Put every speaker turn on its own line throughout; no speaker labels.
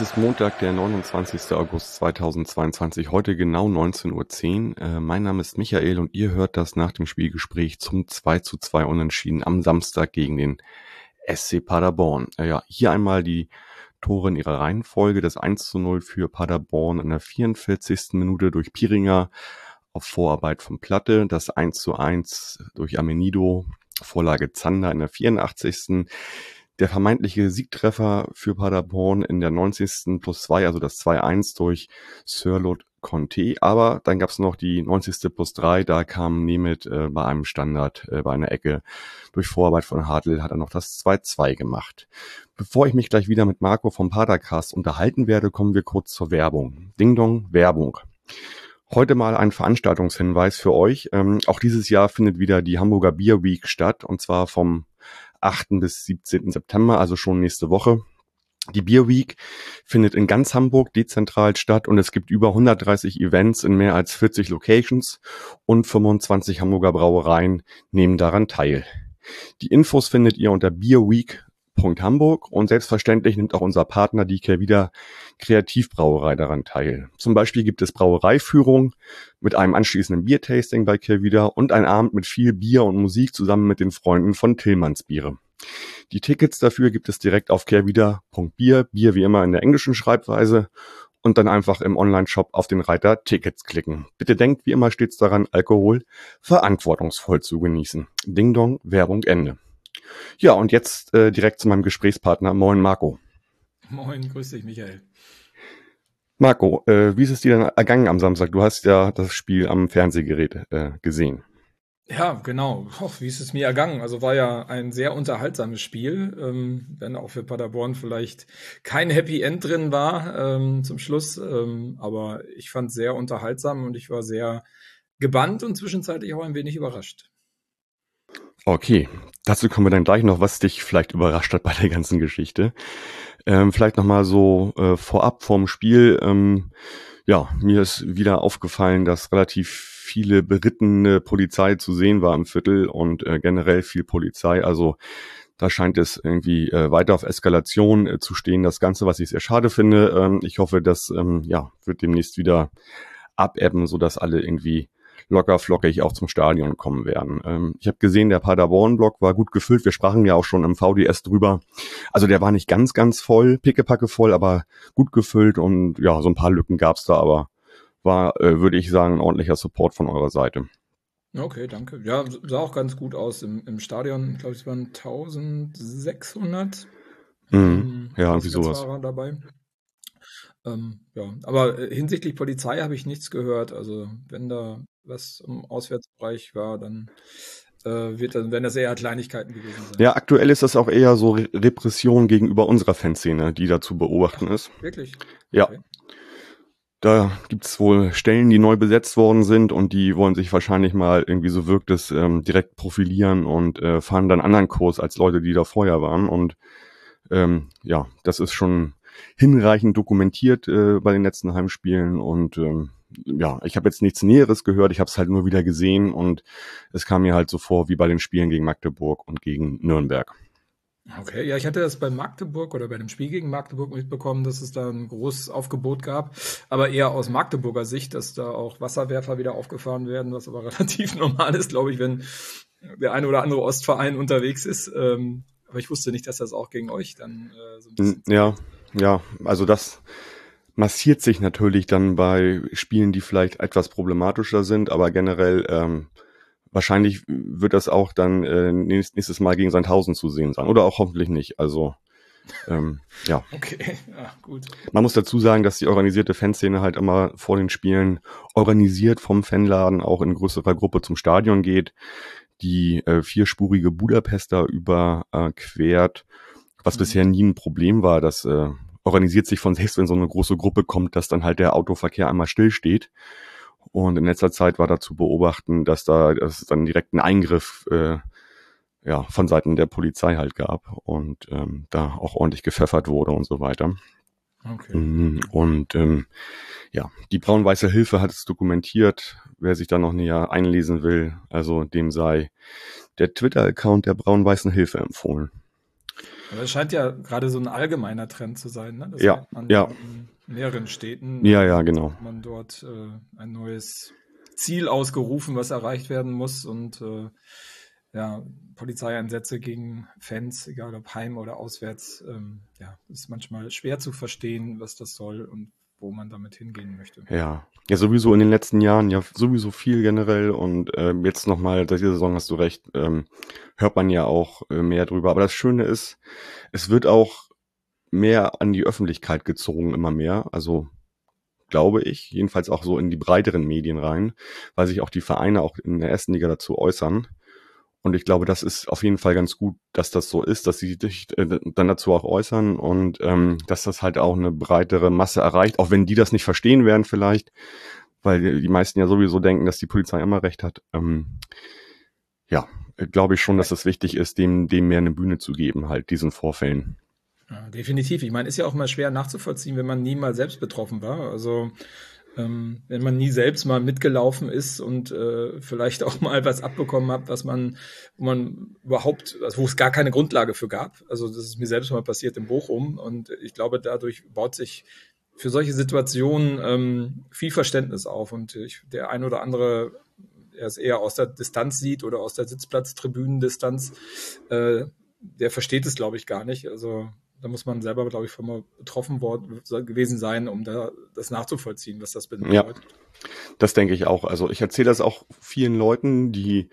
es ist Montag, der 29. August 2022, heute genau 19.10 Uhr. Äh, mein Name ist Michael und ihr hört das nach dem Spielgespräch zum 2 zu 2 Unentschieden am Samstag gegen den SC Paderborn. Äh, ja, hier einmal die Tore in ihrer Reihenfolge. Das 1 zu 0 für Paderborn in der 44. Minute durch Piringer auf Vorarbeit von Platte. Das 1 zu 1 durch Amenido, Vorlage Zander in der 84 der vermeintliche Siegtreffer für Paderborn in der 90. plus 2, also das 2-1 durch Sirlot Conte. Aber dann gab es noch die 90. plus 3, da kam Nemeth äh, bei einem Standard, äh, bei einer Ecke durch Vorarbeit von Hartl, hat er noch das 2-2 gemacht. Bevor ich mich gleich wieder mit Marco vom Padercast unterhalten werde, kommen wir kurz zur Werbung. Ding Dong, Werbung. Heute mal ein Veranstaltungshinweis für euch. Ähm, auch dieses Jahr findet wieder die Hamburger Beer Week statt und zwar vom 8. bis 17. September, also schon nächste Woche. Die Beer Week findet in ganz Hamburg dezentral statt und es gibt über 130 Events in mehr als 40 Locations und 25 Hamburger Brauereien nehmen daran teil. Die Infos findet ihr unter Hamburg und selbstverständlich nimmt auch unser Partner die Kehrwieder Kreativbrauerei daran teil. Zum Beispiel gibt es Brauereiführung mit einem anschließenden Biertasting bei Kehrwieder und ein Abend mit viel Bier und Musik zusammen mit den Freunden von Tillmanns Biere. Die Tickets dafür gibt es direkt auf kehrwieder.bier, Bier wie immer in der englischen Schreibweise und dann einfach im Online-Shop auf den Reiter Tickets klicken. Bitte denkt wie immer stets daran, Alkohol verantwortungsvoll zu genießen. Ding Dong, Werbung Ende. Ja, und jetzt äh, direkt zu meinem Gesprächspartner. Moin, Marco.
Moin, grüß dich, Michael.
Marco, äh, wie ist es dir denn ergangen am Samstag? Du hast ja das Spiel am Fernsehgerät äh, gesehen.
Ja, genau. Och, wie ist es mir ergangen? Also war ja ein sehr unterhaltsames Spiel, ähm, wenn auch für Paderborn vielleicht kein Happy End drin war ähm, zum Schluss. Ähm, aber ich fand es sehr unterhaltsam und ich war sehr gebannt und zwischenzeitlich auch ein wenig überrascht.
Okay, dazu kommen wir dann gleich noch, was dich vielleicht überrascht hat bei der ganzen Geschichte. Ähm, vielleicht nochmal so äh, vorab vorm Spiel. Ähm, ja, mir ist wieder aufgefallen, dass relativ viele berittene Polizei zu sehen war im Viertel und äh, generell viel Polizei. Also da scheint es irgendwie äh, weiter auf Eskalation äh, zu stehen. Das Ganze, was ich sehr schade finde. Ähm, ich hoffe, das ähm, ja, wird demnächst wieder abebben, sodass alle irgendwie locker flockig auch zum Stadion kommen werden. Ähm, ich habe gesehen, der Paderborn-Block war gut gefüllt. Wir sprachen ja auch schon im VDS drüber. Also der war nicht ganz, ganz voll, pickepacke voll, aber gut gefüllt und ja, so ein paar Lücken gab's da, aber war, äh, würde ich sagen, ein ordentlicher Support von eurer Seite.
Okay, danke. Ja, sah auch ganz gut aus im, im Stadion. Ich glaube, es waren 1600.
Mhm. Ähm, ja, irgendwie sowas.
dabei. Ähm, ja, aber äh, hinsichtlich Polizei habe ich nichts gehört. Also wenn da was im Auswärtsbereich war, dann äh, wird dann, werden das eher Kleinigkeiten gewesen sein.
Ja, aktuell ist das auch eher so Re Repression gegenüber unserer Fanszene, die da zu beobachten Ach, ist.
Wirklich?
Ja. Okay. Da gibt's wohl Stellen, die neu besetzt worden sind und die wollen sich wahrscheinlich mal irgendwie so wirkt es ähm, direkt profilieren und äh, fahren dann anderen Kurs als Leute, die da vorher waren. Und ähm, ja, das ist schon hinreichend dokumentiert äh, bei den letzten Heimspielen und ähm, ja, ich habe jetzt nichts Näheres gehört, ich habe es halt nur wieder gesehen und es kam mir halt so vor wie bei den Spielen gegen Magdeburg und gegen Nürnberg.
Okay, ja, ich hatte das bei Magdeburg oder bei dem Spiel gegen Magdeburg mitbekommen, dass es da ein großes Aufgebot gab, aber eher aus Magdeburger Sicht, dass da auch Wasserwerfer wieder aufgefahren werden, was aber relativ normal ist, glaube ich, wenn der eine oder andere Ostverein unterwegs ist. Ähm, aber ich wusste nicht, dass das auch gegen euch dann äh, so ein
bisschen. Ja, ja, also das massiert sich natürlich dann bei Spielen, die vielleicht etwas problematischer sind, aber generell ähm, wahrscheinlich wird das auch dann äh, nächstes Mal gegen Sandhausen zu sehen sein. Oder auch hoffentlich nicht. Also ähm, ja.
Okay, ja, gut.
Man muss dazu sagen, dass die organisierte Fanszene halt immer vor den Spielen organisiert vom Fanladen auch in größerer Gruppe zum Stadion geht, die äh, vierspurige Budapester überquert, was mhm. bisher nie ein Problem war. Das äh, organisiert sich von selbst, wenn so eine große Gruppe kommt, dass dann halt der Autoverkehr einmal stillsteht. Und in letzter Zeit war da zu beobachten, dass da dass es dann direkt einen Eingriff äh, ja, von Seiten der Polizei halt gab und ähm, da auch ordentlich gepfeffert wurde und so weiter. Okay. Mhm. Und ähm, ja, die braun-weiße Hilfe hat es dokumentiert. Wer sich da noch näher einlesen will, also dem sei der Twitter-Account der braun-weißen Hilfe empfohlen.
Aber es scheint ja gerade so ein allgemeiner Trend zu sein, ne?
Das ja, ja.
In mehreren Städten.
Ja, ja, genau.
Man dort äh, ein neues Ziel ausgerufen, was erreicht werden muss und äh, ja, Polizeieinsätze gegen Fans, egal ob heim oder auswärts, ähm, ja, ist manchmal schwer zu verstehen, was das soll und wo man damit hingehen möchte.
Ja, ja sowieso in den letzten Jahren ja sowieso viel generell und äh, jetzt nochmal, diese Saison hast du recht, ähm, hört man ja auch äh, mehr drüber. Aber das Schöne ist, es wird auch mehr an die Öffentlichkeit gezogen, immer mehr. Also glaube ich, jedenfalls auch so in die breiteren Medien rein, weil sich auch die Vereine auch in der ersten Liga dazu äußern. Und ich glaube, das ist auf jeden Fall ganz gut, dass das so ist, dass sie sich äh, dann dazu auch äußern und ähm, dass das halt auch eine breitere Masse erreicht, auch wenn die das nicht verstehen werden vielleicht, weil die meisten ja sowieso denken, dass die Polizei immer recht hat. Ähm, ja, glaube ich schon, dass es wichtig ist, dem, dem mehr eine Bühne zu geben, halt diesen Vorfällen.
Ja, definitiv. Ich meine, ist ja auch mal schwer nachzuvollziehen, wenn man nie mal selbst betroffen war. Also ähm, wenn man nie selbst mal mitgelaufen ist und äh, vielleicht auch mal was abbekommen hat, was man, wo man überhaupt, also wo es gar keine Grundlage für gab. Also das ist mir selbst mal passiert in Bochum und ich glaube, dadurch baut sich für solche Situationen ähm, viel Verständnis auf und ich, der ein oder andere, der es eher aus der Distanz sieht oder aus der Sitzplatztribünendistanz, äh, der versteht es, glaube ich, gar nicht. Also da muss man selber, glaube ich, von mal betroffen worden, gewesen sein, um da das nachzuvollziehen, was das bedeutet. Ja,
das denke ich auch. Also ich erzähle das auch vielen Leuten, die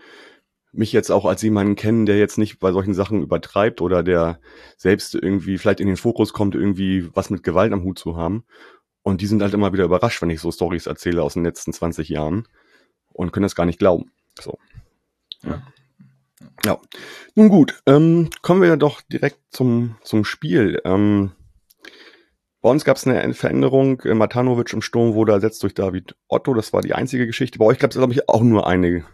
mich jetzt auch als jemanden kennen, der jetzt nicht bei solchen Sachen übertreibt oder der selbst irgendwie vielleicht in den Fokus kommt, irgendwie was mit Gewalt am Hut zu haben. Und die sind halt immer wieder überrascht, wenn ich so Stories erzähle aus den letzten 20 Jahren und können das gar nicht glauben. So. Ja. Ja, nun gut, ähm, kommen wir doch direkt zum, zum Spiel. Ähm, bei uns gab es eine Veränderung. Äh, Matanovic im Sturm wurde ersetzt durch David Otto. Das war die einzige Geschichte. Bei euch gab es, glaube ich, auch nur eine,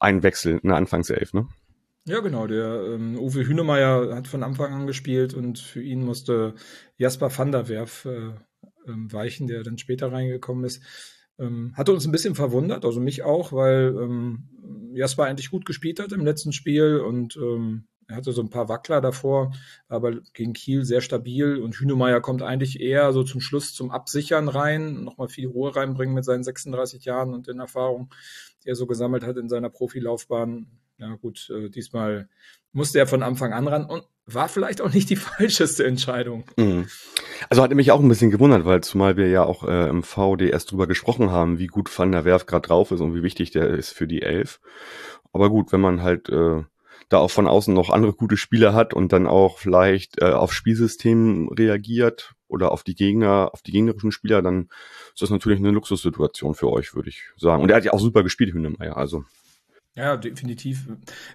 einen Wechsel in der Anfangself, ne?
Ja, genau. Der ähm, Uwe Hünemeyer hat von Anfang an gespielt und für ihn musste Jasper van der Werf äh, ähm, weichen, der dann später reingekommen ist. Ähm, hatte uns ein bisschen verwundert, also mich auch, weil ähm, Jasper eigentlich gut gespielt hat im letzten Spiel und ähm, er hatte so ein paar Wackler davor, aber gegen Kiel sehr stabil und Hünemeyer kommt eigentlich eher so zum Schluss zum Absichern rein, nochmal viel Ruhe reinbringen mit seinen 36 Jahren und den Erfahrungen, die er so gesammelt hat in seiner Profilaufbahn. Ja gut, äh, diesmal musste er von Anfang an ran und war vielleicht auch nicht die falscheste Entscheidung. Mhm.
Also hat mich auch ein bisschen gewundert, weil zumal wir ja auch äh, im VDS drüber gesprochen haben, wie gut Van der Werf gerade drauf ist und wie wichtig der ist für die Elf. Aber gut, wenn man halt äh, da auch von außen noch andere gute Spieler hat und dann auch vielleicht äh, auf Spielsystem reagiert oder auf die Gegner, auf die gegnerischen Spieler, dann ist das natürlich eine Luxussituation für euch, würde ich sagen. Und er hat ja auch super gespielt, Hühnemeier. Also
ja, definitiv.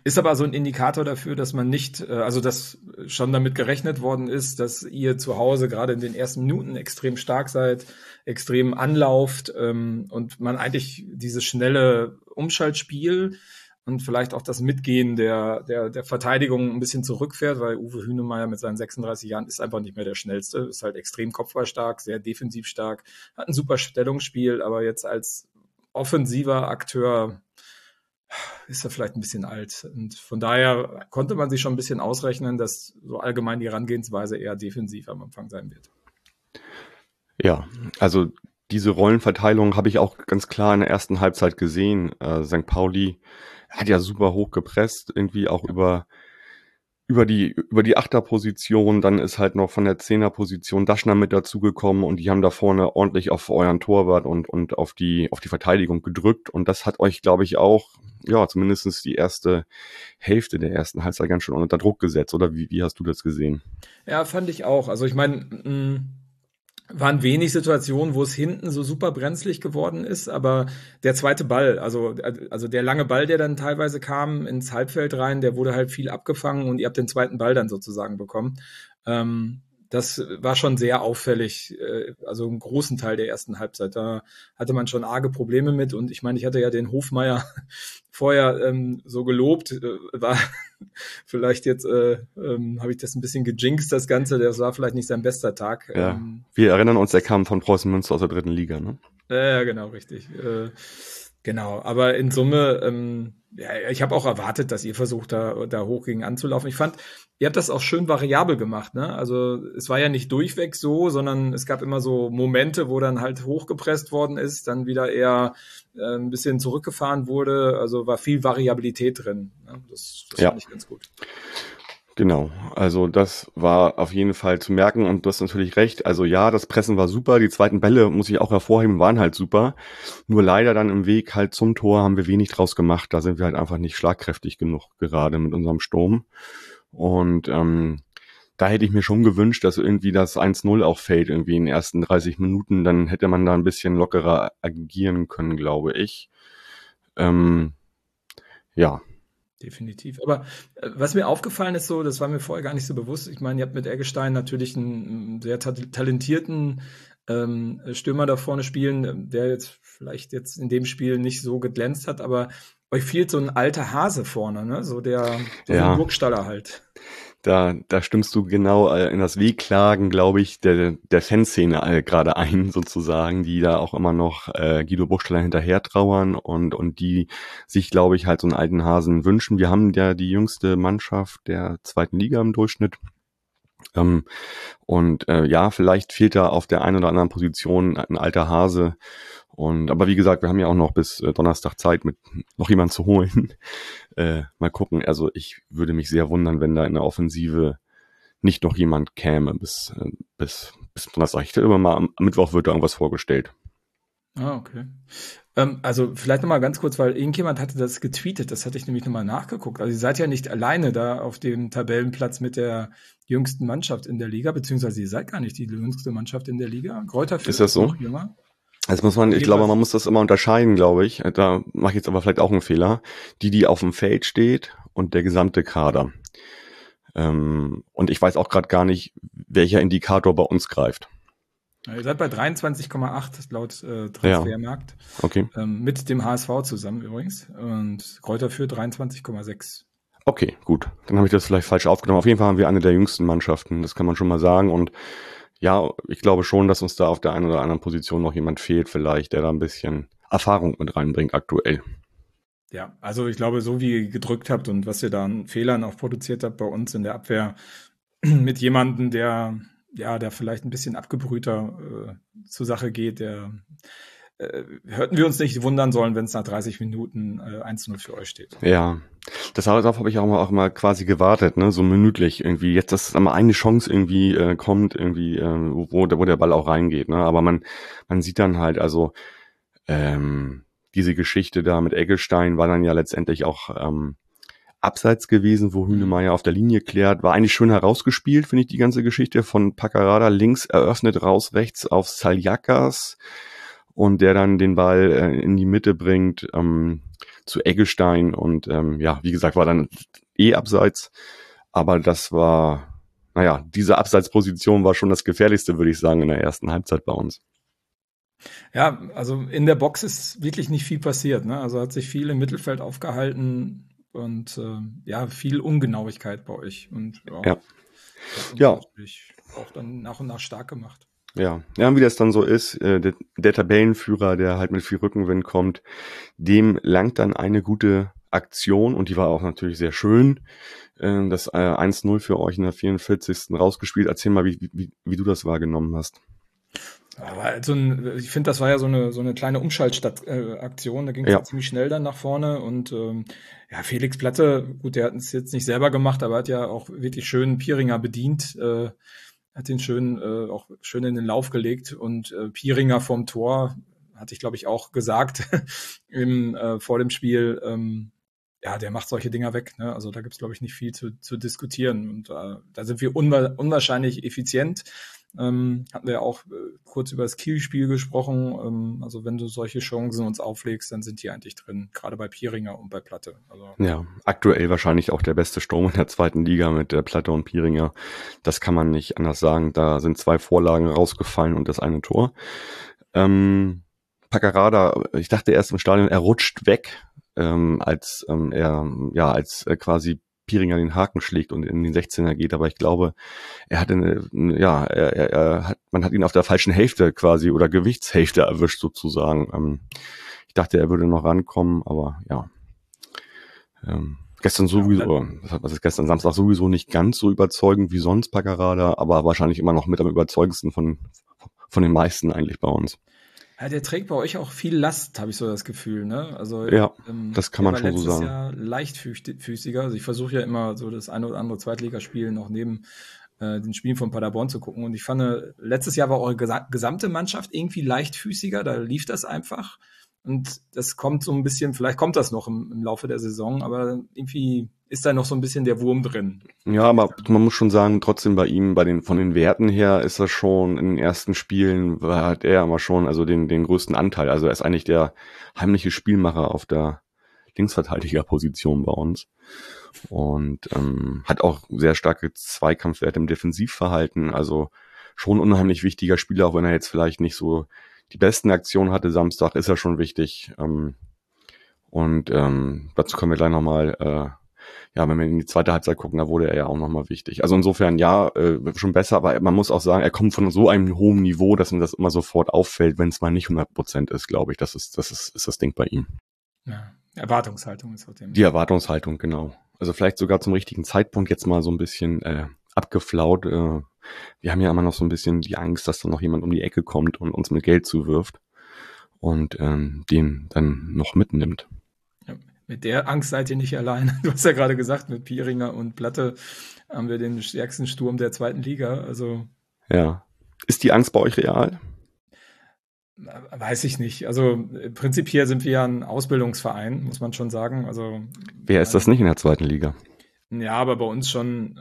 Ist aber so ein Indikator dafür, dass man nicht, äh, also dass schon damit gerechnet worden ist, dass ihr zu Hause gerade in den ersten Minuten extrem stark seid, extrem anlauft ähm, und man eigentlich dieses schnelle Umschaltspiel und vielleicht auch das Mitgehen der, der, der Verteidigung ein bisschen zurückfährt, weil Uwe Hünemeyer mit seinen 36 Jahren ist einfach nicht mehr der schnellste, ist halt extrem kopfballstark, sehr defensiv stark, hat ein super Stellungsspiel, aber jetzt als offensiver Akteur ist er vielleicht ein bisschen alt. Und von daher konnte man sich schon ein bisschen ausrechnen, dass so allgemein die Herangehensweise eher defensiv am Anfang sein wird.
Ja, also diese Rollenverteilung habe ich auch ganz klar in der ersten Halbzeit gesehen. Äh, St. Pauli hat ja super hoch gepresst, irgendwie auch über über die, über die Achterposition, dann ist halt noch von der Zehnerposition Daschner mit dazugekommen und die haben da vorne ordentlich auf euren Torwart und, und auf die, auf die Verteidigung gedrückt und das hat euch, glaube ich, auch, ja, zumindestens die erste Hälfte der ersten Halbzeit ganz schön unter Druck gesetzt, oder wie, wie hast du das gesehen?
Ja, fand ich auch. Also ich meine, waren wenig Situationen, wo es hinten so super brenzlig geworden ist, aber der zweite Ball, also, also der lange Ball, der dann teilweise kam ins Halbfeld rein, der wurde halt viel abgefangen und ihr habt den zweiten Ball dann sozusagen bekommen. Ähm, das war schon sehr auffällig, äh, also einen großen Teil der ersten Halbzeit. Da hatte man schon arge Probleme mit und ich meine, ich hatte ja den Hofmeier vorher ähm, so gelobt, äh, war vielleicht jetzt, äh, ähm, habe ich das ein bisschen gejinxt, das Ganze, das war vielleicht nicht sein bester Tag.
Ja.
Ähm,
Wir erinnern uns, er kam von Preußen Münster aus der dritten Liga, ne?
Ja, genau, richtig. Äh, genau, aber in Summe, ähm, ja, ich habe auch erwartet, dass ihr versucht, da, da hoch gegen anzulaufen. Ich fand, ihr habt das auch schön variabel gemacht, ne? Also es war ja nicht durchweg so, sondern es gab immer so Momente, wo dann halt hochgepresst worden ist, dann wieder eher äh, ein bisschen zurückgefahren wurde. Also war viel Variabilität drin. Ne? Das, das
Ja.
fand ich ganz gut.
Genau, also das war auf jeden Fall zu merken und du hast natürlich recht. Also ja, das Pressen war super, die zweiten Bälle, muss ich auch hervorheben, waren halt super. Nur leider dann im Weg halt zum Tor haben wir wenig draus gemacht. Da sind wir halt einfach nicht schlagkräftig genug gerade mit unserem Sturm. Und ähm, da hätte ich mir schon gewünscht, dass irgendwie das 1-0 auch fällt, irgendwie in den ersten 30 Minuten. Dann hätte man da ein bisschen lockerer agieren können, glaube ich. Ähm, ja,
Definitiv. Aber äh, was mir aufgefallen ist, so, das war mir vorher gar nicht so bewusst. Ich meine, ihr habt mit Eggestein natürlich einen, sehr ta talentierten ähm, Stürmer da vorne spielen, der jetzt vielleicht jetzt in dem Spiel nicht so geglänzt hat, aber euch fehlt so ein alter Hase vorne, ne? So der so
Ja.
Burgstaller halt.
Da, da stimmst du genau äh, in das Wehklagen, glaube ich, der, der Fanszene äh, gerade ein, sozusagen, die da auch immer noch äh, Guido Buchsteller hinterher trauern und, und die sich, glaube ich, halt so einen alten Hasen wünschen. Wir haben ja die jüngste Mannschaft der zweiten Liga im Durchschnitt. Ähm, und äh, ja, vielleicht fehlt da auf der einen oder anderen Position ein alter Hase. Und aber wie gesagt, wir haben ja auch noch bis äh, Donnerstag Zeit, mit noch jemand zu holen. Äh, mal gucken. Also ich würde mich sehr wundern, wenn da in der Offensive nicht noch jemand käme bis äh, bis bis Donnerstag. Ich stelle immer mal am Mittwoch wird da irgendwas vorgestellt.
Ah, okay. Ähm, also vielleicht nochmal ganz kurz, weil irgendjemand hatte das getweetet, das hatte ich nämlich nochmal nachgeguckt. Also ihr seid ja nicht alleine da auf dem Tabellenplatz mit der jüngsten Mannschaft in der Liga, beziehungsweise ihr seid gar nicht die jüngste Mannschaft in der Liga. Kräuter
Ist das so?
noch jünger.
Das muss man, ich
Jeweils.
glaube, man muss das immer unterscheiden, glaube ich. Da mache ich jetzt aber vielleicht auch einen Fehler. Die, die auf dem Feld steht und der gesamte Kader. Ähm, und ich weiß auch gerade gar nicht, welcher Indikator bei uns greift.
Ja, ihr seid bei 23,8 laut äh, Transfermarkt.
Okay.
Ähm, mit dem HSV zusammen übrigens. Und Kräuter führt 23,6.
Okay, gut. Dann habe ich das vielleicht falsch aufgenommen. Auf jeden Fall haben wir eine der jüngsten Mannschaften, das kann man schon mal sagen. Und ja, ich glaube schon, dass uns da auf der einen oder anderen Position noch jemand fehlt, vielleicht, der da ein bisschen Erfahrung mit reinbringt aktuell.
Ja, also ich glaube, so wie ihr gedrückt habt und was ihr da an Fehlern auch produziert habt bei uns in der Abwehr mit jemandem, der ja, der vielleicht ein bisschen abgebrühter äh, zur Sache geht, der äh, hätten wir uns nicht wundern sollen, wenn es nach 30 Minuten äh, 1-0 für euch steht.
Ja, das darauf habe ich auch mal, auch mal quasi gewartet, ne, so minütlich irgendwie. Jetzt, dass einmal eine Chance irgendwie äh, kommt, irgendwie, äh, wo, wo der Ball auch reingeht, ne. Aber man, man sieht dann halt, also ähm, diese Geschichte da mit Eggestein war dann ja letztendlich auch ähm, abseits gewesen, wo Hünemeyer auf der Linie klärt. War eigentlich schön herausgespielt, finde ich, die ganze Geschichte von Paccarada links eröffnet, raus rechts auf Saljakas und der dann den Ball äh, in die Mitte bringt ähm, zu Eggestein und ähm, ja, wie gesagt, war dann eh abseits, aber das war, naja, diese Abseitsposition war schon das gefährlichste, würde ich sagen, in der ersten Halbzeit bei uns.
Ja, also in der Box ist wirklich nicht viel passiert. Ne? Also hat sich viel im Mittelfeld aufgehalten und äh, ja, viel Ungenauigkeit bei euch. Und ja,
Ja. Ja.
auch dann nach und nach stark gemacht.
Ja, ja, und wie das dann so ist, äh, der, der Tabellenführer, der halt mit viel Rückenwind kommt, dem langt dann eine gute Aktion und die war auch natürlich sehr schön. Äh, das äh, 1-0 für euch in der 44. rausgespielt. Erzähl mal, wie, wie, wie du das wahrgenommen hast.
Aber so ein, ich finde, das war ja so eine, so eine kleine Umschaltaktion. Da ging es
Ja.
ja. ziemlich schnell dann nach vorne. Und ähm, ja, Felix Platte, gut, der hat es jetzt nicht selber gemacht, aber hat ja auch wirklich schön Pieringer bedient. Äh, hat den schön äh, auch schön in den Lauf gelegt. Und äh, Pieringer vom Tor, hatte ich, glaube ich, auch gesagt im, äh, vor dem Spiel, ähm, ja, der macht solche Dinger weg. Ne? Also da gibt's glaube ich, nicht viel zu, zu diskutieren. Und äh, da sind wir unwa unwahrscheinlich effizient. Ähm, hatten wir auch äh, kurz über das Kielspiel gesprochen. Ähm, also wenn du solche Chancen uns auflegst, dann sind die eigentlich drin, gerade bei Pieringer und bei Platte. Also,
ja, aktuell wahrscheinlich auch der beste Sturm in der zweiten Liga mit der Platte und Pieringer. Das kann man nicht anders sagen. Da sind zwei Vorlagen rausgefallen und das eine Tor. Ähm, Paccarada, ich dachte erst im Stadion, er rutscht weg, ähm, als ähm, er ja als äh, quasi Pieringer den Haken schlägt und in den 16er geht, aber ich glaube, er hat eine, ja, er, er, er hat, man hat ihn auf der falschen Hälfte quasi oder Gewichtshälfte erwischt sozusagen. Ähm, ich dachte, er würde noch rankommen, aber ja. Ähm, gestern sowieso, was ist gestern Samstag sowieso nicht ganz so überzeugend wie sonst Paccarada, aber wahrscheinlich immer noch mit am überzeugendsten von, von den meisten eigentlich bei uns.
Ja, der trägt bei euch auch viel Last, habe ich so das Gefühl, ne?
Also ja, ähm, das kann man schon so sagen.
Jahr leichtfüßiger. Also ich versuche ja immer so das eine oder andere Zweitligaspiel noch neben äh, den Spielen von Paderborn zu gucken. Und ich fand, letztes Jahr war eure gesamte Mannschaft irgendwie leichtfüßiger. Da lief das einfach. Und das kommt so ein bisschen, vielleicht kommt das noch im, im, Laufe der Saison, aber irgendwie ist da noch so ein bisschen der Wurm drin.
Ja, aber man muss schon sagen, trotzdem bei ihm, bei den, von den Werten her ist er schon in den ersten Spielen, hat er immer schon, also den, den größten Anteil. Also er ist eigentlich der heimliche Spielmacher auf der Linksverteidigerposition bei uns. Und ähm, hat auch sehr starke Zweikampfwerte im Defensivverhalten. Also schon unheimlich wichtiger Spieler, auch wenn er jetzt vielleicht nicht so die besten Aktionen hatte Samstag, ist ja schon wichtig. Ähm, und ähm, dazu kommen wir gleich nochmal, äh, ja, wenn wir in die zweite Halbzeit gucken, da wurde er ja auch nochmal wichtig. Also insofern, ja, äh, schon besser, aber man muss auch sagen, er kommt von so einem hohen Niveau, dass ihm das immer sofort auffällt, wenn es mal nicht 100 Prozent ist, glaube ich. Das ist, das ist, ist das Ding bei ihm.
Ja, Erwartungshaltung ist
dem. Die Erwartungshaltung, genau. Also vielleicht sogar zum richtigen Zeitpunkt jetzt mal so ein bisschen äh, abgeflaut. Äh, wir haben ja immer noch so ein bisschen die Angst, dass da noch jemand um die Ecke kommt und uns mit Geld zuwirft und ähm, den dann noch mitnimmt.
Mit der Angst seid ihr nicht allein. Du hast ja gerade gesagt, mit Pieringer und Platte haben wir den stärksten Sturm der zweiten Liga. Also
ja, ist die Angst bei euch real?
Weiß ich nicht. Also prinzipiell sind wir ja ein Ausbildungsverein, muss man schon sagen. Also
wer ist das nicht in der zweiten Liga?
Ja, aber bei uns schon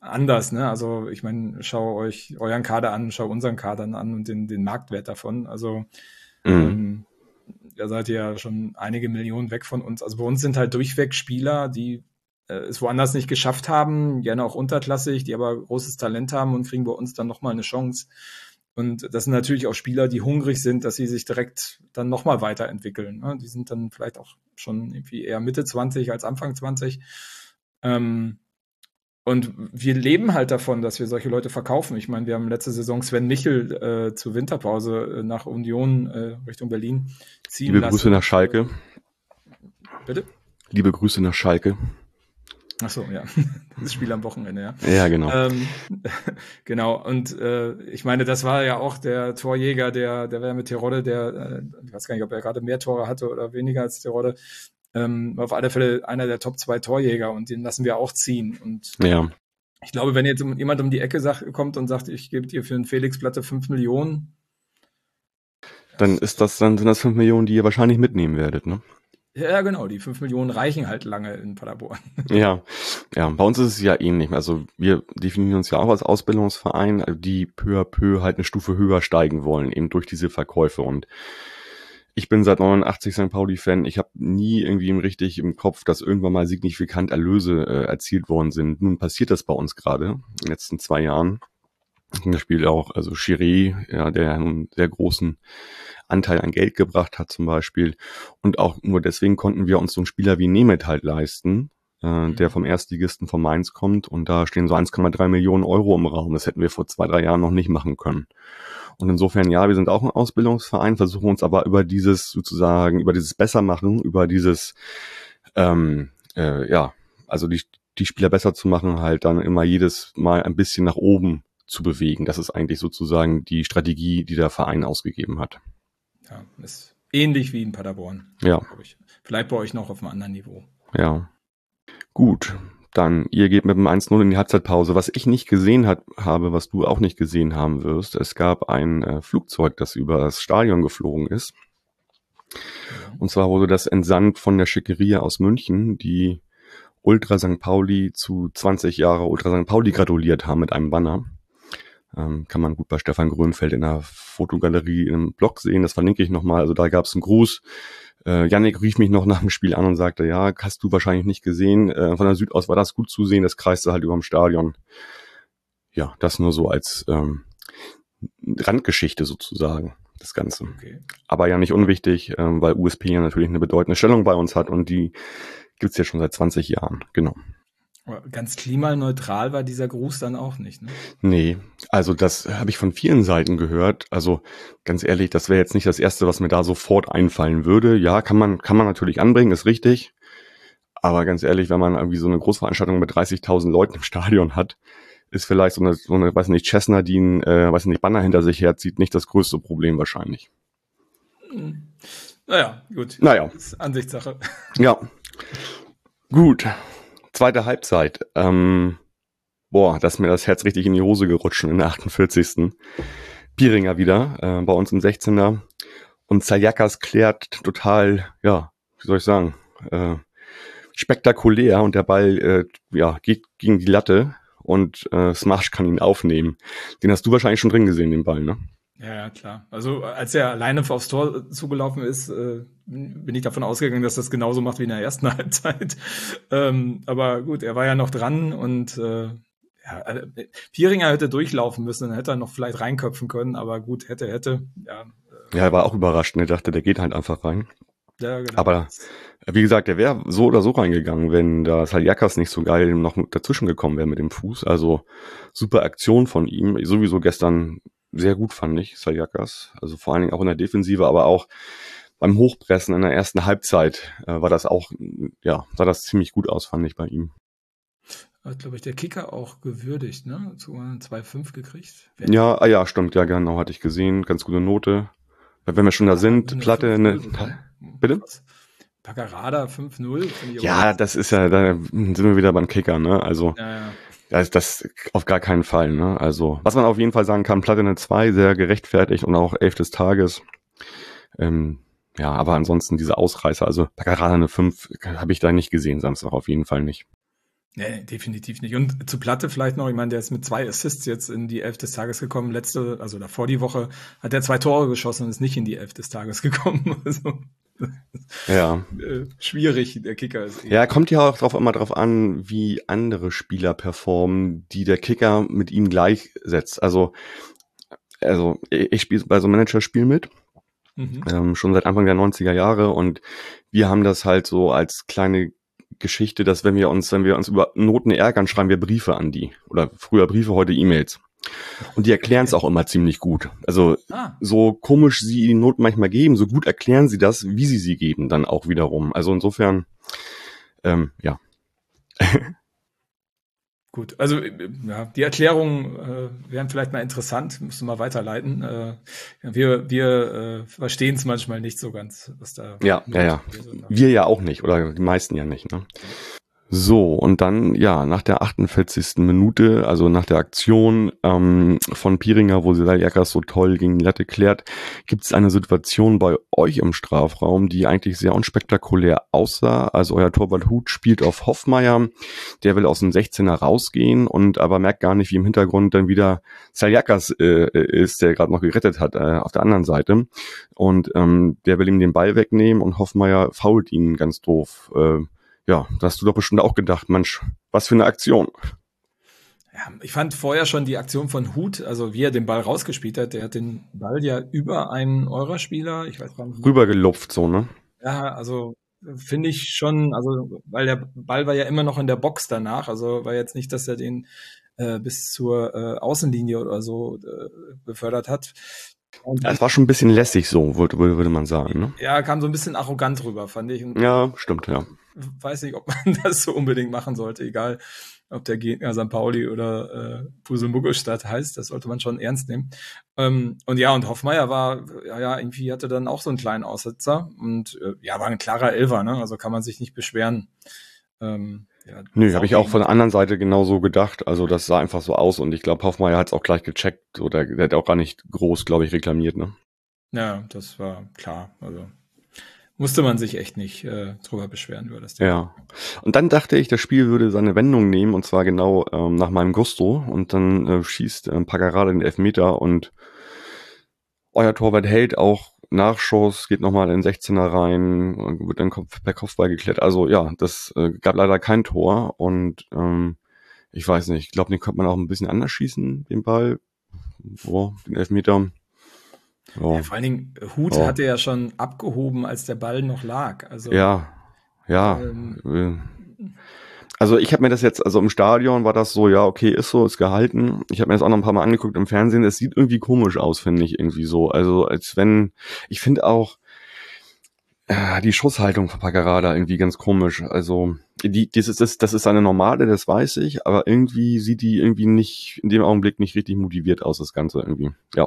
anders, ne? Also ich meine, schau euch euren Kader an, schau unseren Kader an und den, den Marktwert davon. Also mhm. ähm, da seid ihr ja schon einige Millionen weg von uns. Also bei uns sind halt durchweg Spieler, die äh, es woanders nicht geschafft haben, gerne auch unterklassig, die aber großes Talent haben und kriegen bei uns dann nochmal eine Chance. Und das sind natürlich auch Spieler, die hungrig sind, dass sie sich direkt dann nochmal weiterentwickeln. Ne? Die sind dann vielleicht auch schon irgendwie eher Mitte 20 als Anfang 20. Ähm, und wir leben halt davon, dass wir solche Leute verkaufen. Ich meine, wir haben letzte Saison Sven Michel äh, zur Winterpause äh, nach Union äh, Richtung Berlin
ziehen Liebe lassen. Grüße nach Schalke.
Bitte?
Liebe Grüße nach Schalke.
Ach so, ja. Das Spiel am Wochenende, ja.
Ja, genau.
Ähm, genau. Und äh, ich meine, das war ja auch der Torjäger, der, der war mit Terodde, der, äh, ich weiß gar nicht, ob er gerade mehr Tore hatte oder weniger als Terodde, ähm, auf alle Fälle einer der Top zwei Torjäger und den lassen wir auch ziehen. Und
ja.
ich glaube, wenn jetzt jemand um die Ecke sagt, kommt und sagt, ich gebe dir für einen Felix Platte fünf Millionen,
dann ist das, dann sind das fünf Millionen, die ihr wahrscheinlich mitnehmen werdet, ne?
Ja, genau. Die fünf Millionen reichen halt lange in Paderborn.
Ja, ja. Bei uns ist es ja ähnlich. Also wir definieren uns ja auch als Ausbildungsverein, die peu à peu halt eine Stufe höher steigen wollen, eben durch diese Verkäufe. Und ich bin seit 89 St. Pauli-Fan. Ich habe nie irgendwie im richtig im Kopf, dass irgendwann mal signifikant Erlöse äh, erzielt worden sind. Nun passiert das bei uns gerade in den letzten zwei Jahren. Da spielt auch, also Chiré, ja, der einen sehr großen Anteil an Geld gebracht hat zum Beispiel. Und auch nur deswegen konnten wir uns so einen Spieler wie Nemeth halt leisten, äh, mhm. der vom Erstligisten von Mainz kommt. Und da stehen so 1,3 Millionen Euro im Raum. Das hätten wir vor zwei, drei Jahren noch nicht machen können. Und insofern, ja, wir sind auch ein Ausbildungsverein, versuchen uns aber über dieses sozusagen, über dieses Bessermachen, über dieses, ähm, äh, ja, also die, die Spieler besser zu machen, halt dann immer jedes Mal ein bisschen nach oben zu bewegen. Das ist eigentlich sozusagen die Strategie, die der Verein ausgegeben hat.
Ja, ist ähnlich wie in Paderborn.
Ja.
Vielleicht bei euch noch auf einem anderen Niveau.
Ja. Gut, dann, ihr geht mit dem 1-0 in die Halbzeitpause. Was ich nicht gesehen hat, habe, was du auch nicht gesehen haben wirst, es gab ein äh, Flugzeug, das über das Stadion geflogen ist. Und zwar wurde das entsandt von der Schickeria aus München, die Ultra St. Pauli zu 20 Jahre Ultra St. Pauli gratuliert haben mit einem Banner. Ähm, kann man gut bei Stefan Grönfeld in der Fotogalerie im Blog sehen. Das verlinke ich nochmal. Also da gab es einen Gruß. Äh, Yannick rief mich noch nach dem Spiel an und sagte, ja, hast du wahrscheinlich nicht gesehen. Äh, von der Süd aus war das gut zu sehen. Das kreiste halt über dem Stadion. Ja, das nur so als ähm, Randgeschichte sozusagen, das Ganze. Okay. Aber ja nicht unwichtig, ähm, weil USP ja natürlich eine bedeutende Stellung bei uns hat und die gibt's ja schon seit 20 Jahren. Genau.
Ganz klimaneutral war dieser Gruß dann auch nicht, ne?
Nee, also das habe ich von vielen Seiten gehört. Also ganz ehrlich, das wäre jetzt nicht das Erste, was mir da sofort einfallen würde. Ja, kann man, kann man natürlich anbringen, ist richtig. Aber ganz ehrlich, wenn man irgendwie so eine Großveranstaltung mit 30.000 Leuten im Stadion hat, ist vielleicht so eine, so eine weiß nicht, Cessna, die ein, äh, weiß nicht, Banner hinter sich herzieht, nicht das größte Problem wahrscheinlich.
Naja, gut.
Naja.
Das ist Ansichtssache.
Ja. Gut. Zweite Halbzeit. Ähm, boah, da ist mir das Herz richtig in die Hose gerutscht in der 48. Pieringer wieder, äh, bei uns im 16er. Und Zayakas klärt total, ja, wie soll ich sagen, äh, spektakulär und der Ball äh, ja, geht gegen die Latte und äh, Smash kann ihn aufnehmen. Den hast du wahrscheinlich schon drin gesehen, den Ball, ne?
Ja, klar. Also als er alleine aufs Tor zugelaufen ist, äh, bin ich davon ausgegangen, dass das genauso macht wie in der ersten Halbzeit. Ähm, aber gut, er war ja noch dran und äh, ja, äh, Pieringer hätte durchlaufen müssen, dann hätte er noch vielleicht reinköpfen können, aber gut, hätte, hätte. Ja,
äh, ja er war auch überrascht. Er dachte, der geht halt einfach rein. Ja, genau. Aber wie gesagt, der wäre so oder so reingegangen, wenn da Saliakas nicht so geil noch dazwischen gekommen wäre mit dem Fuß. Also super Aktion von ihm. Sowieso gestern sehr gut, fand ich, Saljakas. Also vor allen Dingen auch in der Defensive, aber auch beim Hochpressen in der ersten Halbzeit äh, war das auch, ja, sah das ziemlich gut aus, fand ich bei ihm.
Hat, glaube ich, der Kicker auch gewürdigt, ne? Zu 2,5 gekriegt.
Wer ja, ah, ja, stimmt, ja, genau, hatte ich gesehen. Ganz gute Note. Wenn wir schon da sind, Platte, eine. Bitte?
Paccarada 5-0.
Ja, das ist ja, da sind wir wieder beim Kicker, ne? Also. Ja, ja. Das, das auf gar keinen Fall. Ne? Also, was man auf jeden Fall sagen kann, Platinum 2 sehr gerechtfertigt und auch elf des Tages. Ähm, ja, aber ansonsten diese Ausreißer, also Baccarada eine 5 habe ich da nicht gesehen, Samstag auf jeden Fall nicht.
Nee, definitiv nicht. Und zu Platte vielleicht noch, ich meine, der ist mit zwei Assists jetzt in die Elf des Tages gekommen. Letzte, also davor die Woche, hat er zwei Tore geschossen und ist nicht in die Elf des Tages gekommen. Also,
ja.
Äh, schwierig, der Kicker ist.
Eh. Ja, kommt ja auch drauf, immer drauf an, wie andere Spieler performen, die der Kicker mit ihm gleichsetzt. Also, also ich spiele bei so einem Manager-Spiel mit. Mhm. Ähm, schon seit Anfang der 90er Jahre und wir haben das halt so als kleine Geschichte, dass wenn wir uns, wenn wir uns über Noten ärgern, schreiben wir Briefe an die. Oder früher Briefe, heute E-Mails. Und die erklären es auch immer ziemlich gut. Also ah. so komisch sie die Noten manchmal geben, so gut erklären sie das, wie sie sie geben, dann auch wiederum. Also insofern, ähm, ja.
Gut, also ja, die Erklärungen äh, wären vielleicht mal interessant, müssen wir mal weiterleiten. Äh, wir wir äh, verstehen es manchmal nicht so ganz, was da.
Ja, ja, ja. Wir ja auch nicht, oder die meisten ja nicht. Ne? So, und dann, ja, nach der 48. Minute, also nach der Aktion ähm, von Piringer, wo Jakas so toll gegen die Latte klärt, gibt es eine Situation bei euch im Strafraum, die eigentlich sehr unspektakulär aussah. Also euer Torwart Hut spielt auf Hoffmeier, der will aus dem 16er rausgehen und aber merkt gar nicht, wie im Hintergrund dann wieder Saljakas äh, ist, der gerade noch gerettet hat äh, auf der anderen Seite. Und ähm, der will ihm den Ball wegnehmen und Hoffmeier fault ihn ganz doof. Äh, ja, da hast du doch bestimmt auch gedacht, Mensch, was für eine Aktion.
Ja, ich fand vorher schon die Aktion von Hut, also wie er den Ball rausgespielt hat, der hat den Ball ja über einen eurer Spieler, ich weiß gar nicht.
Rübergelupft, so, ne?
Ja, also finde ich schon, also weil der Ball war ja immer noch in der Box danach, also war jetzt nicht, dass er den äh, bis zur äh, Außenlinie oder so äh, befördert hat.
Es war schon ein bisschen lässig so, würde, würde man sagen. Ne?
Ja, kam so ein bisschen arrogant rüber, fand ich. Und
ja, stimmt, ja.
Weiß nicht, ob man das so unbedingt machen sollte, egal ob der Gegner St. Pauli oder äh, Puselmuggelstadt heißt, das sollte man schon ernst nehmen. Ähm, und ja, und Hoffmeier war, ja, ja, irgendwie hatte dann auch so einen kleinen Aussetzer und äh, ja, war ein klarer Elfer, ne? Also kann man sich nicht beschweren.
Ähm, ja, Nö, habe ich auch von der anderen Seite genauso gedacht. Also das sah einfach so aus und ich glaube, Hoffmeier hat es auch gleich gecheckt oder der hat auch gar nicht groß, glaube ich, reklamiert, ne?
Ja, das war klar. Also musste man sich echt nicht äh, drüber beschweren über das
Thema. Ja. Und dann dachte ich, das Spiel würde seine Wendung nehmen und zwar genau ähm, nach meinem Gusto und dann äh, schießt äh, Paccarada den Elfmeter und euer Torwart hält auch Nachschuss, geht nochmal in den 16er rein, wird dann per Kopfball geklärt. Also ja, das äh, gab leider kein Tor und ähm, ich weiß nicht, ich glaube, den könnte man auch ein bisschen anders schießen, den Ball. Boah, den Elfmeter.
Oh. Ja, vor allen Dingen, Hut oh. hatte ja schon abgehoben, als der Ball noch lag. Also,
ja, ja. Ähm, also ich habe mir das jetzt, also im Stadion war das so, ja, okay, ist so, ist gehalten. Ich habe mir das auch noch ein paar Mal angeguckt im Fernsehen. Es sieht irgendwie komisch aus, finde ich irgendwie so. Also als wenn, ich finde auch äh, die Schusshaltung von Paccarada irgendwie ganz komisch. Also die, das ist, das, das ist eine normale, das weiß ich, aber irgendwie sieht die irgendwie nicht, in dem Augenblick nicht richtig motiviert aus, das Ganze irgendwie. Ja.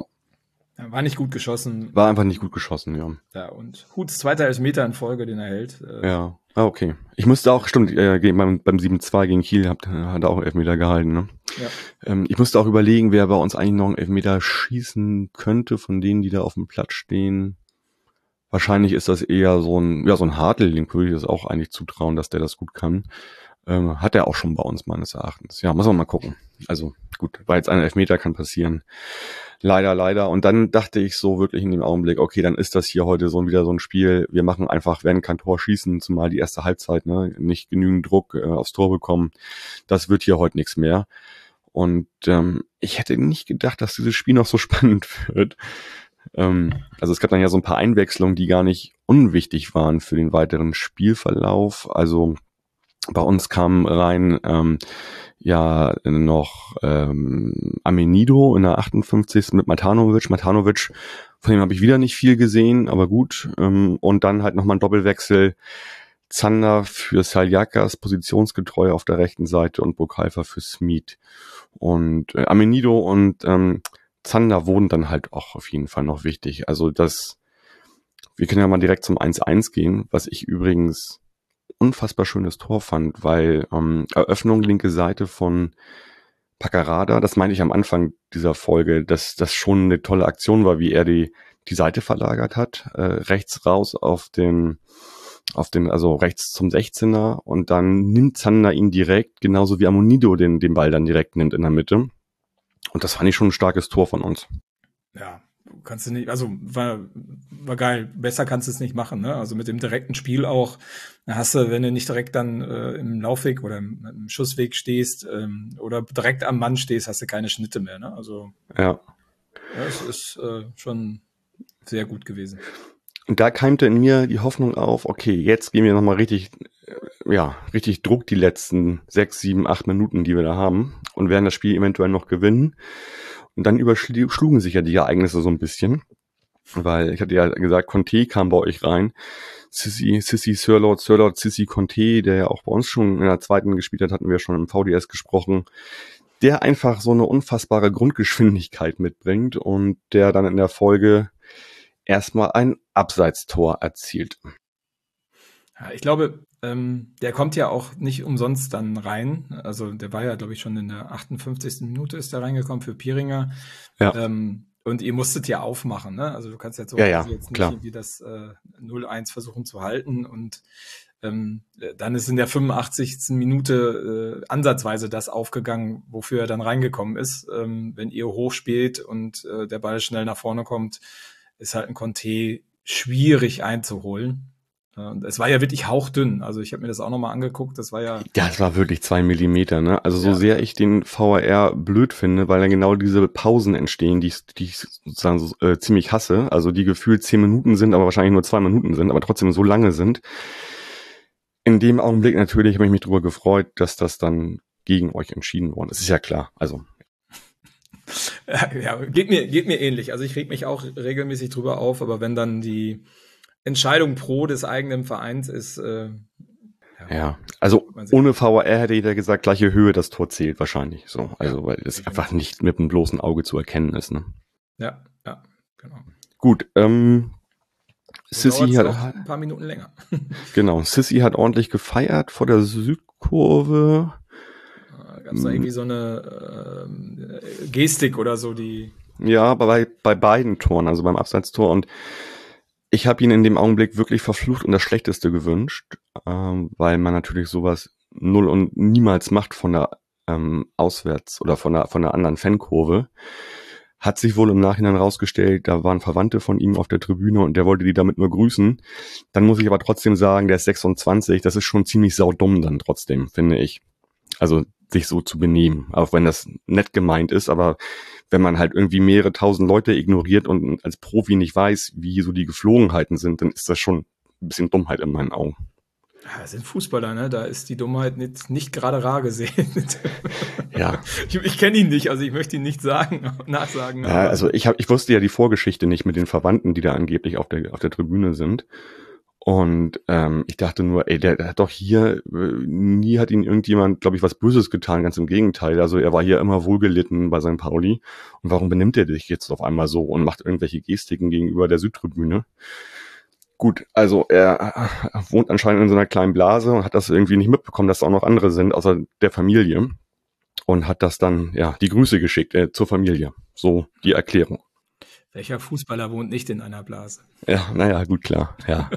War nicht gut geschossen.
War einfach nicht gut geschossen, ja.
Ja, und Huts zweiter Elfmeter in Folge, den er hält.
Äh, ja, ah, okay. Ich musste auch, stimmt, äh, beim, beim 7-2 gegen Kiel hat, hat er auch Elfmeter gehalten, ne? Ja. Ähm, ich musste auch überlegen, wer bei uns eigentlich noch einen Elfmeter schießen könnte, von denen, die da auf dem Platz stehen. Wahrscheinlich ist das eher so ein, ja, so ein Hartl, den würde ich das auch eigentlich zutrauen, dass der das gut kann. Ähm, hat er auch schon bei uns meines Erachtens. Ja, muss man mal gucken. Also gut, war jetzt ein Elfmeter, kann passieren. Leider, leider. Und dann dachte ich so wirklich in dem Augenblick, okay, dann ist das hier heute so wieder so ein Spiel. Wir machen einfach, werden kein Tor schießen, zumal die erste Halbzeit, ne, nicht genügend Druck äh, aufs Tor bekommen. Das wird hier heute nichts mehr. Und ähm, ich hätte nicht gedacht, dass dieses Spiel noch so spannend wird. Ähm, also es gab dann ja so ein paar Einwechslungen, die gar nicht unwichtig waren für den weiteren Spielverlauf. Also bei uns kam rein ähm, ja noch ähm, Amenido in der 58. mit Matanovic. Matanovic, von dem habe ich wieder nicht viel gesehen, aber gut. Ähm, und dann halt nochmal ein Doppelwechsel. Zander für Saljakas, positionsgetreu auf der rechten Seite und Burkhalfer für Smith. Und äh, Amenido und ähm, Zander wurden dann halt auch auf jeden Fall noch wichtig. Also das, wir können ja mal direkt zum 1-1 gehen, was ich übrigens unfassbar schönes Tor fand, weil ähm, Eröffnung linke Seite von Paccarada, das meinte ich am Anfang dieser Folge, dass das schon eine tolle Aktion war, wie er die, die Seite verlagert hat, äh, rechts raus auf den, auf den, also rechts zum 16er und dann nimmt Zander ihn direkt, genauso wie Amonido den, den Ball dann direkt nimmt in der Mitte. Und das fand ich schon ein starkes Tor von uns.
Ja, kannst du nicht, also war, war geil. Besser kannst du es nicht machen, ne? Also mit dem direkten Spiel auch, hast du, wenn du nicht direkt dann äh, im Laufweg oder im, im Schussweg stehst ähm, oder direkt am Mann stehst, hast du keine Schnitte mehr, ne? Also
ja,
ja es ist äh, schon sehr gut gewesen.
Und da keimte in mir die Hoffnung auf, okay, jetzt gehen wir nochmal richtig, ja, richtig Druck die letzten sechs, sieben, acht Minuten, die wir da haben und werden das Spiel eventuell noch gewinnen. Und dann überschlugen sich ja die Ereignisse so ein bisschen, weil ich hatte ja gesagt, Conte kam bei euch rein. Sissy, Sissy, Sirlord, Sirlord, Sissy Conte, der ja auch bei uns schon in der zweiten gespielt hat, hatten wir schon im VDS gesprochen, der einfach so eine unfassbare Grundgeschwindigkeit mitbringt und der dann in der Folge erstmal ein Abseitstor erzielt.
Ich glaube, ähm, der kommt ja auch nicht umsonst dann rein. Also der war ja, glaube ich, schon in der 58. Minute ist der reingekommen für Pieringer. Ja. Ähm, und ihr musstet ja aufmachen, ne? Also du kannst jetzt so
ja, ja,
jetzt nicht
klar.
irgendwie das äh, 0-1 versuchen zu halten und ähm, dann ist in der 85. Minute äh, ansatzweise das aufgegangen, wofür er dann reingekommen ist. Ähm, wenn ihr hochspielt und äh, der Ball schnell nach vorne kommt, ist halt ein Conte schwierig einzuholen. Und es war ja wirklich hauchdünn. Also ich habe mir das auch nochmal angeguckt. Das war ja.
Ja, es war wirklich zwei Millimeter, ne? Also so ja. sehr ich den VAR blöd finde, weil dann genau diese Pausen entstehen, die, die ich sozusagen so, äh, ziemlich hasse. Also die gefühlt zehn Minuten sind, aber wahrscheinlich nur zwei Minuten sind, aber trotzdem so lange sind. In dem Augenblick natürlich habe ich mich darüber gefreut, dass das dann gegen euch entschieden worden ist. Ist ja klar. Also
ja, geht mir, geht mir ähnlich. Also ich reg mich auch regelmäßig drüber auf, aber wenn dann die Entscheidung pro des eigenen Vereins ist. Äh,
ja, ja, also ohne VAR hätte jeder gesagt, gleiche Höhe, das Tor zählt wahrscheinlich. So, also weil es einfach nicht mit dem bloßen Auge zu erkennen ist. Ne?
Ja, ja, genau.
Gut, ähm,
Sissy hat ein paar Minuten länger.
genau, Sissy hat ordentlich gefeiert vor der Südkurve.
Gab es da irgendwie so eine äh, Gestik oder so, die.
Ja, bei, bei beiden Toren, also beim Abseitstor und ich habe ihn in dem Augenblick wirklich verflucht und das Schlechteste gewünscht, ähm, weil man natürlich sowas null und niemals macht von der ähm, Auswärts- oder von der, von der anderen Fankurve. Hat sich wohl im Nachhinein rausgestellt, da waren Verwandte von ihm auf der Tribüne und der wollte die damit nur grüßen. Dann muss ich aber trotzdem sagen, der ist 26, das ist schon ziemlich saudumm dann trotzdem, finde ich. Also sich so zu benehmen, auch wenn das nett gemeint ist, aber wenn man halt irgendwie mehrere tausend Leute ignoriert und als Profi nicht weiß, wie so die Geflogenheiten sind, dann ist das schon ein bisschen Dummheit in meinen Augen.
Ja, das sind Fußballer, ne? Da ist die Dummheit nicht, nicht gerade rar gesehen.
ja.
Ich, ich kenne ihn nicht, also ich möchte ihn nicht sagen, nachsagen.
Ja, also ich, hab, ich wusste ja die Vorgeschichte nicht mit den Verwandten, die da angeblich auf der, auf der Tribüne sind. Und ähm, ich dachte nur, ey, der, der hat doch hier, äh, nie hat ihn irgendjemand, glaube ich, was Böses getan, ganz im Gegenteil. Also er war hier immer wohlgelitten bei St. Pauli. Und warum benimmt er sich jetzt auf einmal so und macht irgendwelche Gestiken gegenüber der Südtribüne? Gut, also er wohnt anscheinend in so einer kleinen Blase und hat das irgendwie nicht mitbekommen, dass da auch noch andere sind, außer der Familie. Und hat das dann, ja, die Grüße geschickt äh, zur Familie. So die Erklärung.
Welcher Fußballer wohnt nicht in einer Blase?
Ja, naja, gut, klar, ja.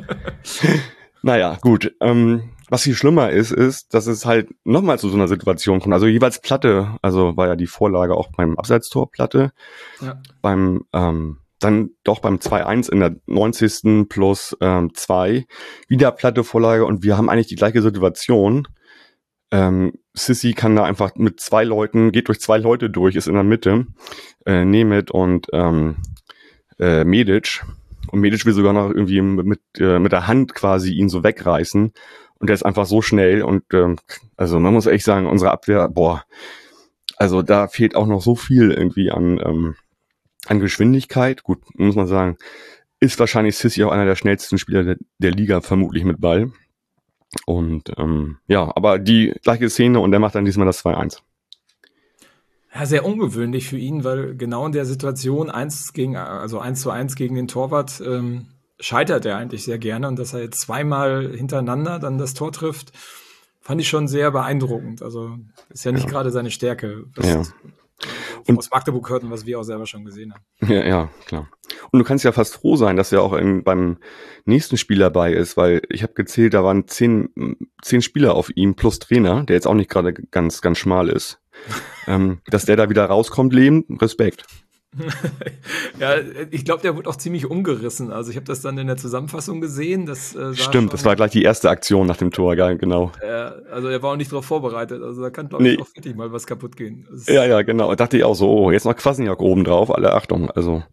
naja, gut. Ähm, was viel schlimmer ist, ist, dass es halt nochmal zu so einer Situation kommt. Also jeweils Platte, also war ja die Vorlage auch beim Abseitstor Platte. Ja. Beim ähm, dann doch beim 2-1 in der 90. plus ähm, 2 wieder platte Vorlage und wir haben eigentlich die gleiche Situation. Ähm, Sissy kann da einfach mit zwei Leuten, geht durch zwei Leute durch, ist in der Mitte, äh, Nemeth und ähm, äh, Medic. Und Medic will sogar noch irgendwie mit, äh, mit der Hand quasi ihn so wegreißen. Und der ist einfach so schnell und ähm, also man muss echt sagen, unsere Abwehr, boah, also da fehlt auch noch so viel irgendwie an ähm, an Geschwindigkeit, gut, muss man sagen, ist wahrscheinlich Sissy auch einer der schnellsten Spieler der, der Liga, vermutlich mit Ball. Und ähm, ja, aber die gleiche Szene und der macht dann diesmal das 2-1.
Ja, sehr ungewöhnlich für ihn, weil genau in der Situation eins gegen, also eins zu eins gegen den Torwart ähm, scheitert er eigentlich sehr gerne und dass er jetzt zweimal hintereinander dann das Tor trifft, fand ich schon sehr beeindruckend. Also ist ja nicht ja. gerade seine Stärke.
ja
und aus Magdeburg hörten, was wir auch selber schon gesehen haben.
Ja, ja, klar. Und du kannst ja fast froh sein, dass er auch in, beim nächsten Spiel dabei ist, weil ich habe gezählt, da waren zehn, zehn Spieler auf ihm plus Trainer, der jetzt auch nicht gerade ganz, ganz schmal ist. Ähm, dass der da wieder rauskommt, lebend, Respekt.
ja, ich glaube, der wurde auch ziemlich umgerissen. Also ich habe das dann in der Zusammenfassung gesehen. Das,
äh, Stimmt, das war gleich die erste Aktion nach dem Tor, ja, genau.
Äh, also er war auch nicht darauf vorbereitet. Also da kann, glaube nee. ich, auch richtig mal was kaputt gehen.
ja, ja, genau. Da dachte ich auch so, oh, jetzt noch Quasniak oben drauf, alle Achtung. Also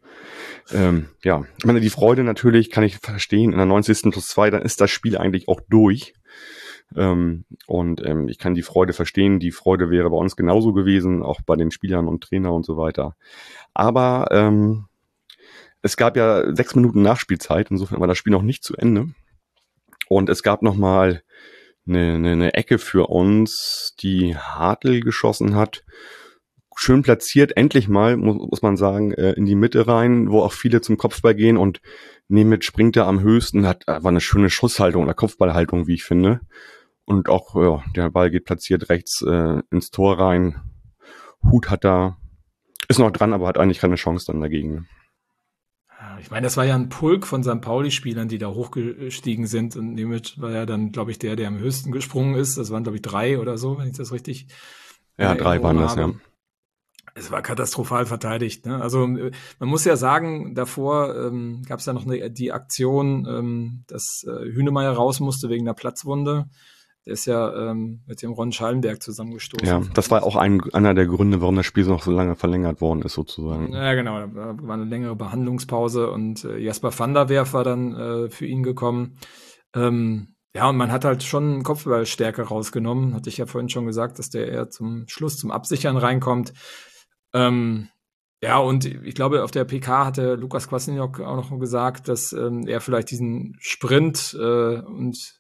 ähm, ja, ich meine, die Freude natürlich kann ich verstehen. In der 90. plus 2, dann ist das Spiel eigentlich auch durch. Ähm, und ähm, ich kann die Freude verstehen. Die Freude wäre bei uns genauso gewesen, auch bei den Spielern und Trainer und so weiter. Aber ähm, es gab ja sechs Minuten Nachspielzeit, insofern war das Spiel noch nicht zu Ende. Und es gab noch mal eine, eine, eine Ecke für uns, die Hartl geschossen hat. Schön platziert, endlich mal, muss, muss man sagen, äh, in die Mitte rein, wo auch viele zum Kopfball gehen und Nemeth springt da am höchsten, hat war eine schöne Schusshaltung oder Kopfballhaltung, wie ich finde. Und auch, ja, der Ball geht platziert rechts äh, ins Tor rein. Hut hat da ist noch dran, aber hat eigentlich keine Chance dann dagegen.
Ich meine, das war ja ein Pulk von St. Pauli-Spielern, die da hochgestiegen sind. Und Nemeth war ja dann, glaube ich, der, der am höchsten gesprungen ist. Das waren, glaube ich, drei oder so, wenn ich das richtig.
Ja, drei waren das, ja.
Es war katastrophal verteidigt. Ne? Also man muss ja sagen, davor ähm, gab es ja noch eine, die Aktion, ähm, dass äh, Hünemeyer raus musste wegen einer Platzwunde. Der ist ja ähm, mit dem Ron Schallenberg zusammengestoßen.
Ja, das war auch ein, einer der Gründe, warum das Spiel noch so lange verlängert worden ist, sozusagen.
Ja, genau. Da war eine längere Behandlungspause und äh, Jasper van der Werf war dann äh, für ihn gekommen. Ähm, ja, und man hat halt schon Kopfballstärke rausgenommen. Hatte ich ja vorhin schon gesagt, dass der eher zum Schluss zum Absichern reinkommt. Ähm, ja, und ich glaube, auf der PK hatte Lukas Kwasniok auch noch gesagt, dass ähm, er vielleicht diesen Sprint äh, und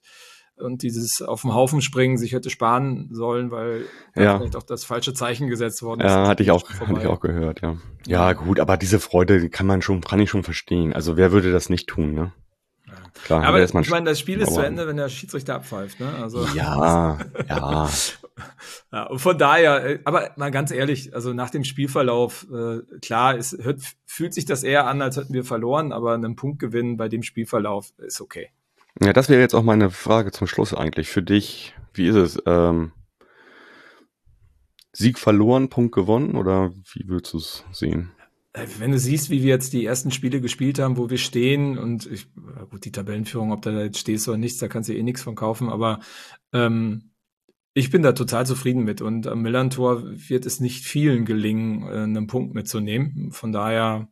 und dieses auf dem Haufen springen sich hätte sparen sollen, weil
ja.
vielleicht auch das falsche Zeichen gesetzt worden
ist. Ja, hatte ich auch, hatte ich auch gehört, ja. Ja, gut, aber diese Freude kann man schon, kann ich schon verstehen. Also wer würde das nicht tun, ne?
Klar, aber ich meine, das Spiel ist zu Ende, wenn der Schiedsrichter abpfeift, ne? Also
ja, ja.
Ja, und von daher, äh, aber mal ganz ehrlich, also nach dem Spielverlauf, äh, klar, es hört, fühlt sich das eher an, als hätten wir verloren, aber einen Punktgewinn bei dem Spielverlauf ist okay.
Ja, das wäre jetzt auch meine Frage zum Schluss eigentlich für dich. Wie ist es? Ähm, Sieg verloren, Punkt gewonnen oder wie würdest du es sehen?
Äh, wenn du siehst, wie wir jetzt die ersten Spiele gespielt haben, wo wir stehen und ich, gut, die Tabellenführung, ob du da jetzt stehst oder nichts, da kannst du eh nichts von kaufen, aber ähm, ich bin da total zufrieden mit und am Millantor wird es nicht vielen gelingen, äh, einen Punkt mitzunehmen. Von daher,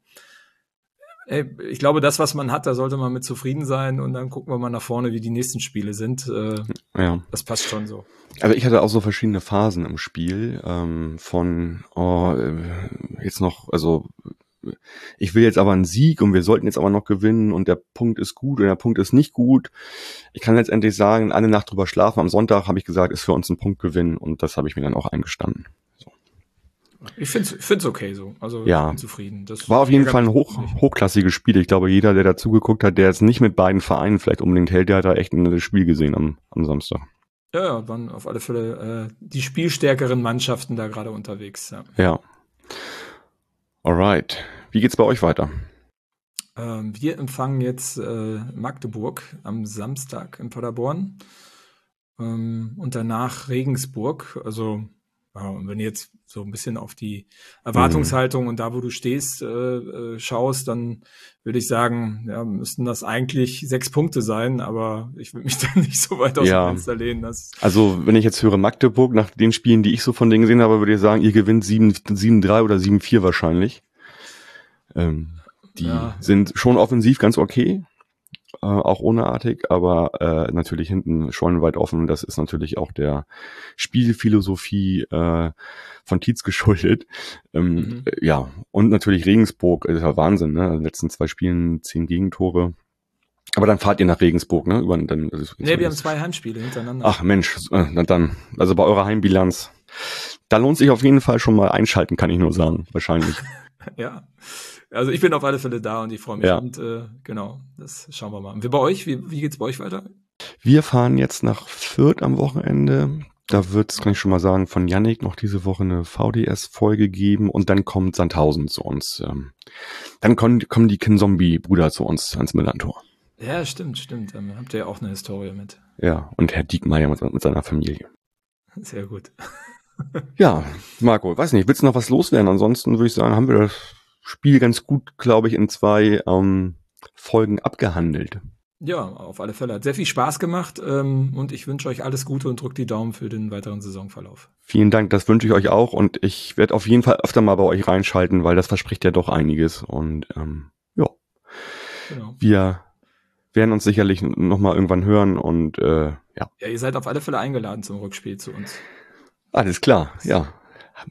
ey, ich glaube, das, was man hat, da sollte man mit zufrieden sein und dann gucken wir mal nach vorne, wie die nächsten Spiele sind. Äh, ja. Das passt schon so.
Aber ich hatte auch so verschiedene Phasen im Spiel ähm, von oh, äh, jetzt noch, also ich will jetzt aber einen Sieg und wir sollten jetzt aber noch gewinnen und der Punkt ist gut und der Punkt ist nicht gut. Ich kann letztendlich sagen, eine Nacht drüber schlafen. Am Sonntag habe ich gesagt, ist für uns ein Punktgewinn und das habe ich mir dann auch eingestanden. So.
Ich finde es okay so. Also
ja.
ich bin zufrieden.
Das war auf jeden Fall ein hoch, hochklassiges Spiel. Ich glaube, jeder, der dazugeguckt hat, der es nicht mit beiden Vereinen vielleicht unbedingt hält, der hat da echt ein Spiel gesehen am, am Samstag.
Ja, ja, waren auf alle Fälle äh, die spielstärkeren Mannschaften da gerade unterwegs. Ja.
ja. Alright. Wie geht's bei euch weiter?
Ähm, wir empfangen jetzt äh, Magdeburg am Samstag in Paderborn ähm, und danach Regensburg. Also wenn du jetzt so ein bisschen auf die Erwartungshaltung mhm. und da, wo du stehst, äh, äh, schaust, dann würde ich sagen, ja, müssten das eigentlich sechs Punkte sein, aber ich würde mich da nicht so weit aus ja. dem Fenster lehnen.
Also, wenn ich jetzt höre Magdeburg, nach den Spielen, die ich so von denen gesehen habe, würde ich sagen, ihr gewinnt 7-3 oder 7-4 wahrscheinlich. Ähm, die ja. sind schon offensiv ganz okay, äh, auch ohne Artig, aber äh, natürlich hinten schon weit offen. Das ist natürlich auch der Spielphilosophie äh, von Tietz geschuldet. Ähm, mhm. Ja, und natürlich Regensburg, das ist ja Wahnsinn, ne? In den letzten zwei Spielen zehn Gegentore. Aber dann fahrt ihr nach Regensburg, ne? Über, dann,
also, nee, wir haben zwei Heimspiele hintereinander.
Ach Mensch, äh, dann, also bei eurer Heimbilanz. Da lohnt sich auf jeden Fall schon mal einschalten, kann ich nur sagen, wahrscheinlich.
ja. Also ich bin auf alle Fälle da und ich freue mich. Ja. Und äh, genau, das schauen wir mal. Und wir bei euch, wie, wie geht's bei euch weiter?
Wir fahren jetzt nach Fürth am Wochenende. Da wird es, kann ich schon mal sagen, von Yannick noch diese Woche eine VDS-Folge geben und dann kommt Sandhausen zu uns. Ähm, dann kommen, kommen die Kinzombie-Brüder zu uns ans Millantor.
Ja, stimmt, stimmt. Da habt ihr ja auch eine Historie mit.
Ja, und Herr Diekmeyer mit, mit seiner Familie.
Sehr gut.
ja, Marco, weiß nicht, willst du noch was loswerden? Ansonsten würde ich sagen, haben wir das Spiel ganz gut, glaube ich, in zwei ähm, Folgen abgehandelt.
Ja, auf alle Fälle. Hat sehr viel Spaß gemacht ähm, und ich wünsche euch alles Gute und drückt die Daumen für den weiteren Saisonverlauf.
Vielen Dank, das wünsche ich euch auch und ich werde auf jeden Fall öfter mal bei euch reinschalten, weil das verspricht ja doch einiges und ähm, ja, genau. wir werden uns sicherlich nochmal irgendwann hören und äh, ja.
Ja, ihr seid auf alle Fälle eingeladen zum Rückspiel zu uns.
Alles klar, ja.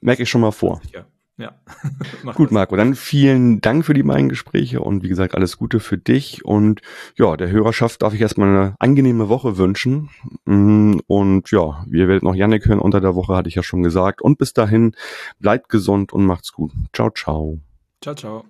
Merke ich schon mal vor.
Ja. Ja.
Gut, Marco, dann vielen Dank für die beiden Gespräche und wie gesagt, alles Gute für dich. Und ja, der Hörerschaft darf ich erstmal eine angenehme Woche wünschen. Mm, und ja, wir werden noch Janik hören unter der Woche, hatte ich ja schon gesagt. Und bis dahin, bleibt gesund und macht's gut. Ciao, ciao.
Ciao, ciao.